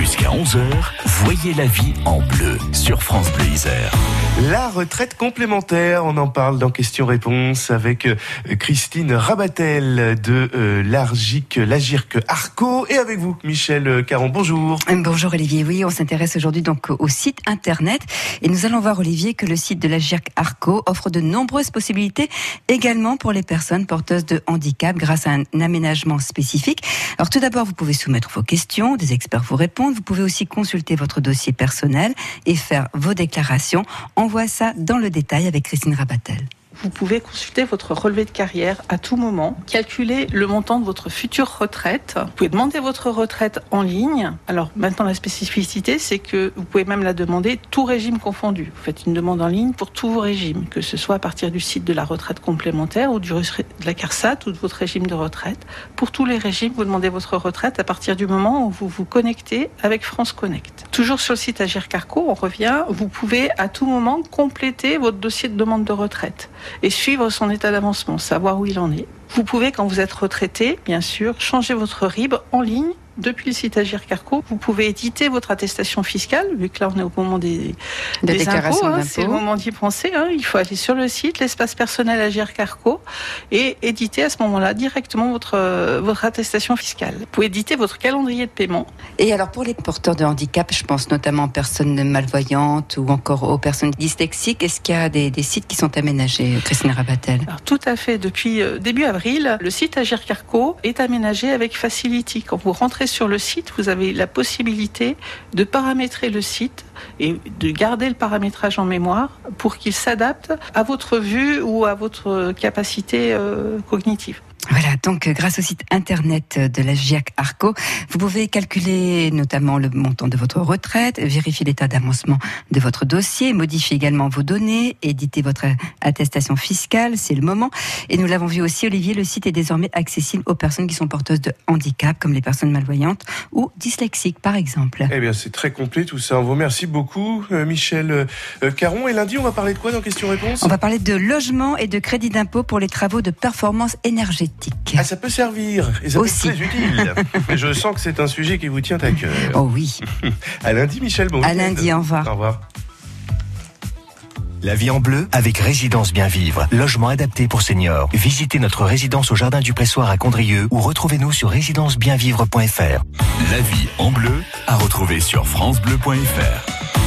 Jusqu'à 11h, voyez la vie en bleu sur France Bleu Isère. La retraite complémentaire, on en parle dans Questions-Réponses avec euh, Christine Rabatel de euh, l'Argic, l'Agirc Arco et avec vous, Michel Caron. Bonjour. Bonjour Olivier. Oui, on s'intéresse aujourd'hui donc au site internet et nous allons voir Olivier que le site de l'Agirc Arco offre de nombreuses possibilités également pour les personnes porteuses de handicap grâce à un aménagement spécifique. Alors tout d'abord, vous pouvez soumettre vos questions, des experts vous répondent. Vous pouvez aussi consulter votre dossier personnel et faire vos déclarations. On voit ça dans le détail avec Christine Rabatel vous pouvez consulter votre relevé de carrière à tout moment, calculer le montant de votre future retraite. Vous pouvez demander votre retraite en ligne. Alors maintenant la spécificité, c'est que vous pouvez même la demander tout régime confondu. Vous faites une demande en ligne pour tous vos régimes, que ce soit à partir du site de la retraite complémentaire ou de la CARSAT ou de votre régime de retraite. Pour tous les régimes, vous demandez votre retraite à partir du moment où vous vous connectez avec France Connect. Toujours sur le site Agir Carco, on revient, vous pouvez à tout moment compléter votre dossier de demande de retraite et suivre son état d'avancement, savoir où il en est. Vous pouvez, quand vous êtes retraité, bien sûr, changer votre RIB en ligne depuis le site Agir Carco, vous pouvez éditer votre attestation fiscale, vu que là on est au moment des, des impôts. Hein, c'est le moment d'y penser. Hein. Il faut aller sur le site, l'espace personnel Agir Carco, et éditer à ce moment-là directement votre, euh, votre attestation fiscale. Vous pouvez éditer votre calendrier de paiement. Et alors pour les porteurs de handicap, je pense notamment aux personnes malvoyantes ou encore aux personnes dyslexiques, est-ce qu'il y a des, des, sites qui sont aménagés, Christine Rabatel? Alors, Tout à fait. Depuis euh, début avril, le site Agir Carco est aménagé avec Facility. Quand vous rentrez sur le site, vous avez la possibilité de paramétrer le site et de garder le paramétrage en mémoire pour qu'il s'adapte à votre vue ou à votre capacité euh, cognitive. Voilà, donc euh, grâce au site internet de la GIAC Arco, vous pouvez calculer notamment le montant de votre retraite, vérifier l'état d'avancement de votre dossier, modifier également vos données, éditer votre attestation fiscale, c'est le moment. Et nous l'avons vu aussi, Olivier, le site est désormais accessible aux personnes qui sont porteuses de handicap, comme les personnes malvoyantes ou dyslexiques, par exemple. Eh bien, c'est très complet tout ça. On vous remercie beaucoup, euh, Michel euh, Caron. Et lundi, on va parler de quoi dans Question-Réponse? On va parler de logement et de crédit d'impôt pour les travaux de performance énergétique. Ah, ça peut servir. Et ça Aussi. peut être très utile. Et je sens que c'est un sujet qui vous tient à cœur. Oh oui. À lundi, Michel. Bon À lundi, au revoir. Au revoir. La vie en bleu avec Résidence Bien Vivre, logement adapté pour seniors. Visitez notre résidence au Jardin du Pressoir à Condrieu ou retrouvez-nous sur résidencebienvivre.fr. La vie en bleu à retrouver sur francebleu.fr.